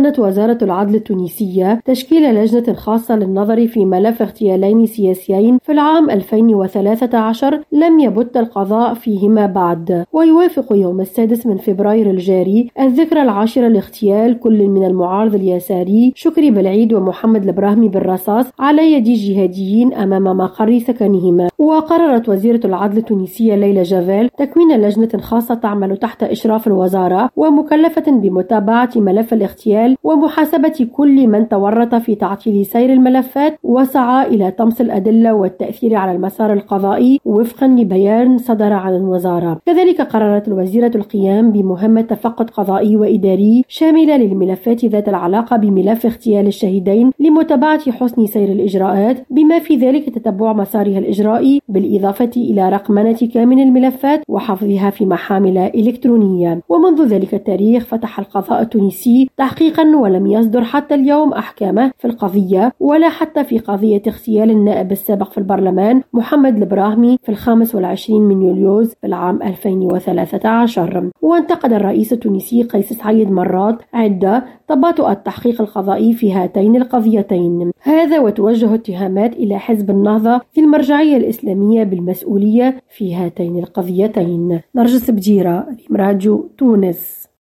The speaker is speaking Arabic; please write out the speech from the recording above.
أعلنت وزارة العدل التونسية تشكيل لجنة خاصة للنظر في ملف اغتيالين سياسيين في العام 2013 لم يبت القضاء فيهما بعد. ويوافق يوم السادس من فبراير الجاري الذكرى العاشرة لاغتيال كل من المعارض اليساري شكري بالعيد ومحمد البراهمي بالرصاص على يد جهاديين أمام مقر سكنهما. وقررت وزيرة العدل التونسية ليلى جافيل تكوين لجنة خاصة تعمل تحت إشراف الوزارة ومكلفة بمتابعة ملف الاغتيال ومحاسبة كل من تورط في تعطيل سير الملفات وسعى إلى طمس الأدلة والتأثير على المسار القضائي وفقا لبيان صدر عن الوزارة. كذلك قررت الوزيرة القيام بمهمة تفقد قضائي وإداري شاملة للملفات ذات العلاقة بملف اغتيال الشهيدين لمتابعة حسن سير الإجراءات بما في ذلك تتبع مسارها الإجرائي بالإضافة إلى رقمنة كامل الملفات وحفظها في محامل إلكترونية. ومنذ ذلك التاريخ فتح القضاء التونسي تحقيقا ولم يصدر حتى اليوم أحكامه في القضية ولا حتى في قضية اغتيال النائب السابق في البرلمان محمد البراهمي في الخامس والعشرين من يوليوز في العام 2013 وانتقد الرئيس التونسي قيس سعيد مرات عدة تباطؤ التحقيق القضائي في هاتين القضيتين. هذا وتوجه اتهامات إلى حزب النهضة في المرجعية الإسلامية بالمسؤولية في هاتين القضيتين. نرجس بجيرة راديو تونس.